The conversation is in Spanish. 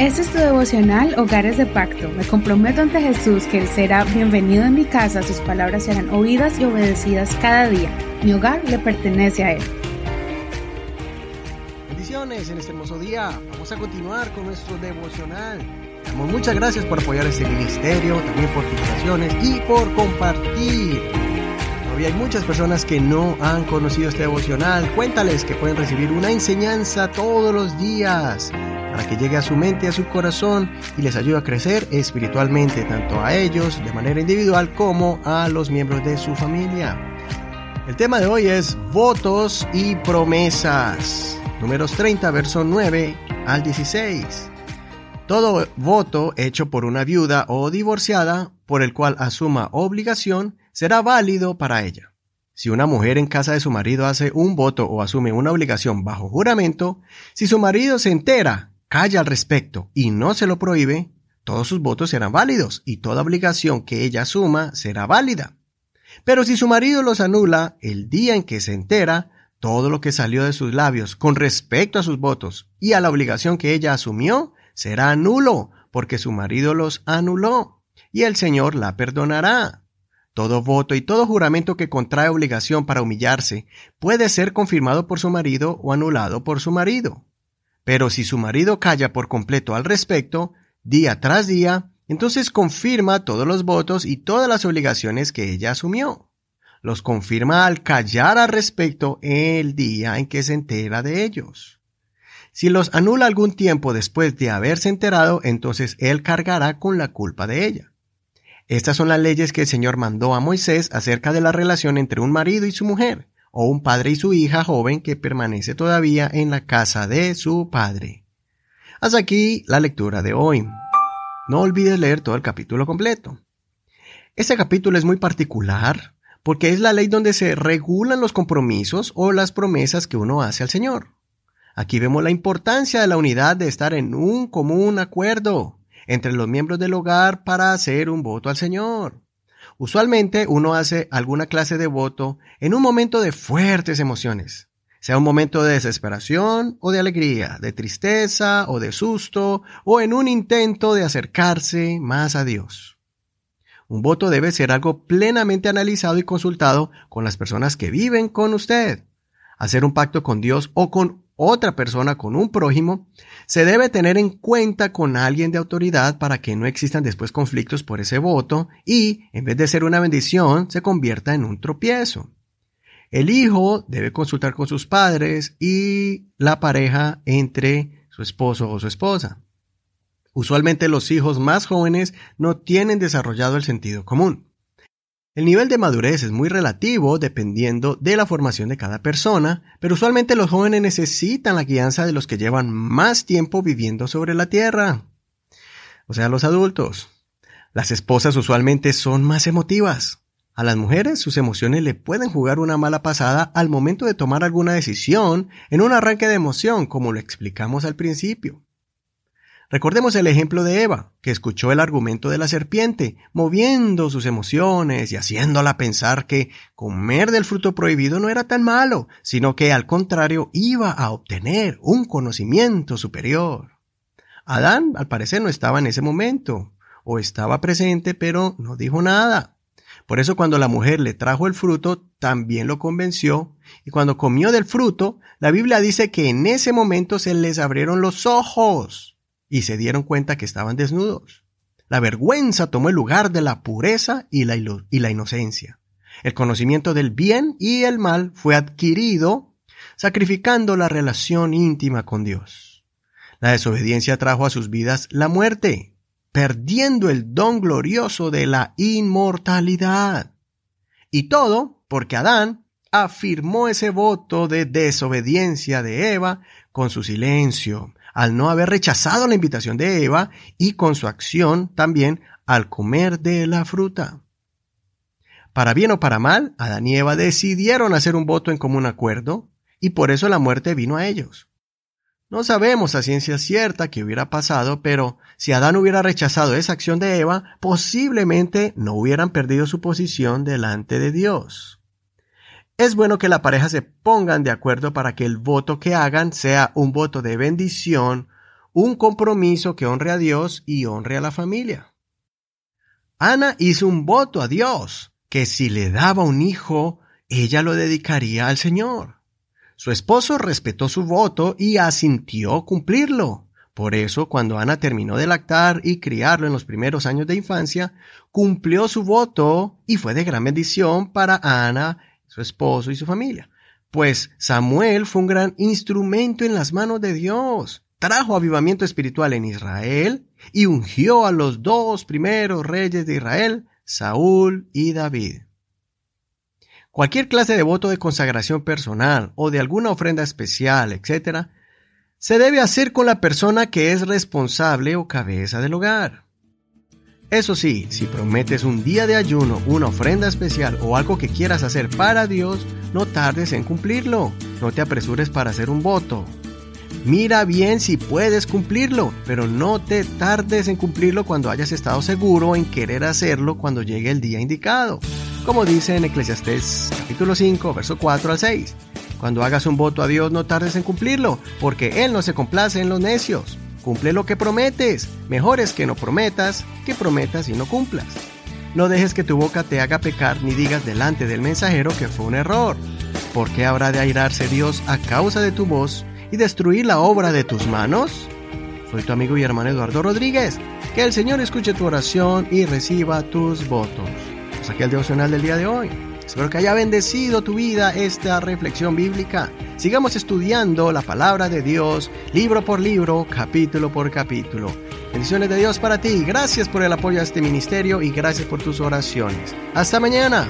Este es tu devocional Hogares de Pacto. Me comprometo ante Jesús que Él será bienvenido en mi casa, sus palabras serán oídas y obedecidas cada día. Mi hogar le pertenece a Él. Bendiciones en este hermoso día. Vamos a continuar con nuestro devocional. Muchas gracias por apoyar este ministerio, también por tus oraciones y por compartir. Todavía hay muchas personas que no han conocido este devocional. Cuéntales que pueden recibir una enseñanza todos los días para que llegue a su mente y a su corazón y les ayude a crecer espiritualmente, tanto a ellos de manera individual como a los miembros de su familia. El tema de hoy es votos y promesas. Números 30, verso 9 al 16. Todo voto hecho por una viuda o divorciada por el cual asuma obligación será válido para ella. Si una mujer en casa de su marido hace un voto o asume una obligación bajo juramento, si su marido se entera calla al respecto y no se lo prohíbe, todos sus votos serán válidos y toda obligación que ella asuma será válida. Pero si su marido los anula el día en que se entera, todo lo que salió de sus labios con respecto a sus votos y a la obligación que ella asumió será nulo, porque su marido los anuló, y el Señor la perdonará. Todo voto y todo juramento que contrae obligación para humillarse puede ser confirmado por su marido o anulado por su marido. Pero si su marido calla por completo al respecto, día tras día, entonces confirma todos los votos y todas las obligaciones que ella asumió. Los confirma al callar al respecto el día en que se entera de ellos. Si los anula algún tiempo después de haberse enterado, entonces él cargará con la culpa de ella. Estas son las leyes que el Señor mandó a Moisés acerca de la relación entre un marido y su mujer, o un padre y su hija joven que permanece todavía en la casa de su padre. Hasta aquí la lectura de hoy. No olvides leer todo el capítulo completo. Este capítulo es muy particular porque es la ley donde se regulan los compromisos o las promesas que uno hace al Señor. Aquí vemos la importancia de la unidad de estar en un común acuerdo entre los miembros del hogar para hacer un voto al Señor. Usualmente uno hace alguna clase de voto en un momento de fuertes emociones, sea un momento de desesperación o de alegría, de tristeza o de susto, o en un intento de acercarse más a Dios. Un voto debe ser algo plenamente analizado y consultado con las personas que viven con usted. Hacer un pacto con Dios o con otra persona con un prójimo, se debe tener en cuenta con alguien de autoridad para que no existan después conflictos por ese voto y, en vez de ser una bendición, se convierta en un tropiezo. El hijo debe consultar con sus padres y la pareja entre su esposo o su esposa. Usualmente los hijos más jóvenes no tienen desarrollado el sentido común. El nivel de madurez es muy relativo dependiendo de la formación de cada persona, pero usualmente los jóvenes necesitan la guianza de los que llevan más tiempo viviendo sobre la Tierra, o sea, los adultos. Las esposas usualmente son más emotivas. A las mujeres sus emociones le pueden jugar una mala pasada al momento de tomar alguna decisión en un arranque de emoción, como lo explicamos al principio. Recordemos el ejemplo de Eva, que escuchó el argumento de la serpiente, moviendo sus emociones y haciéndola pensar que comer del fruto prohibido no era tan malo, sino que al contrario iba a obtener un conocimiento superior. Adán, al parecer, no estaba en ese momento, o estaba presente, pero no dijo nada. Por eso cuando la mujer le trajo el fruto, también lo convenció, y cuando comió del fruto, la Biblia dice que en ese momento se les abrieron los ojos y se dieron cuenta que estaban desnudos. La vergüenza tomó el lugar de la pureza y la, inocencia. El conocimiento del bien y el mal fue adquirido sacrificando la relación íntima con Dios. La desobediencia trajo a sus vidas la muerte, perdiendo el don glorioso de la inmortalidad. Y todo porque Adán afirmó ese voto de desobediencia de Eva con su silencio, al no haber rechazado la invitación de Eva y con su acción también al comer de la fruta. Para bien o para mal, Adán y Eva decidieron hacer un voto en común acuerdo y por eso la muerte vino a ellos. No sabemos a ciencia cierta qué hubiera pasado, pero si Adán hubiera rechazado esa acción de Eva, posiblemente no hubieran perdido su posición delante de Dios. Es bueno que la pareja se pongan de acuerdo para que el voto que hagan sea un voto de bendición, un compromiso que honre a Dios y honre a la familia. Ana hizo un voto a Dios, que si le daba un hijo, ella lo dedicaría al Señor. Su esposo respetó su voto y asintió cumplirlo. Por eso, cuando Ana terminó de lactar y criarlo en los primeros años de infancia, cumplió su voto y fue de gran bendición para Ana, su esposo y su familia. Pues Samuel fue un gran instrumento en las manos de Dios. Trajo avivamiento espiritual en Israel y ungió a los dos primeros reyes de Israel, Saúl y David. Cualquier clase de voto de consagración personal o de alguna ofrenda especial, etc., se debe hacer con la persona que es responsable o cabeza del hogar. Eso sí, si prometes un día de ayuno, una ofrenda especial o algo que quieras hacer para Dios, no tardes en cumplirlo. No te apresures para hacer un voto. Mira bien si puedes cumplirlo, pero no te tardes en cumplirlo cuando hayas estado seguro en querer hacerlo cuando llegue el día indicado. Como dice en Eclesiastés capítulo 5, verso 4 al 6. Cuando hagas un voto a Dios no tardes en cumplirlo, porque Él no se complace en los necios. Cumple lo que prometes. Mejor es que no prometas que prometas y no cumplas. No dejes que tu boca te haga pecar ni digas delante del mensajero que fue un error. ¿Por qué habrá de airarse Dios a causa de tu voz y destruir la obra de tus manos? Soy tu amigo y hermano Eduardo Rodríguez. Que el Señor escuche tu oración y reciba tus votos. Hasta aquí el devocional del día de hoy. Espero que haya bendecido tu vida esta reflexión bíblica. Sigamos estudiando la palabra de Dios, libro por libro, capítulo por capítulo. Bendiciones de Dios para ti. Gracias por el apoyo a este ministerio y gracias por tus oraciones. Hasta mañana.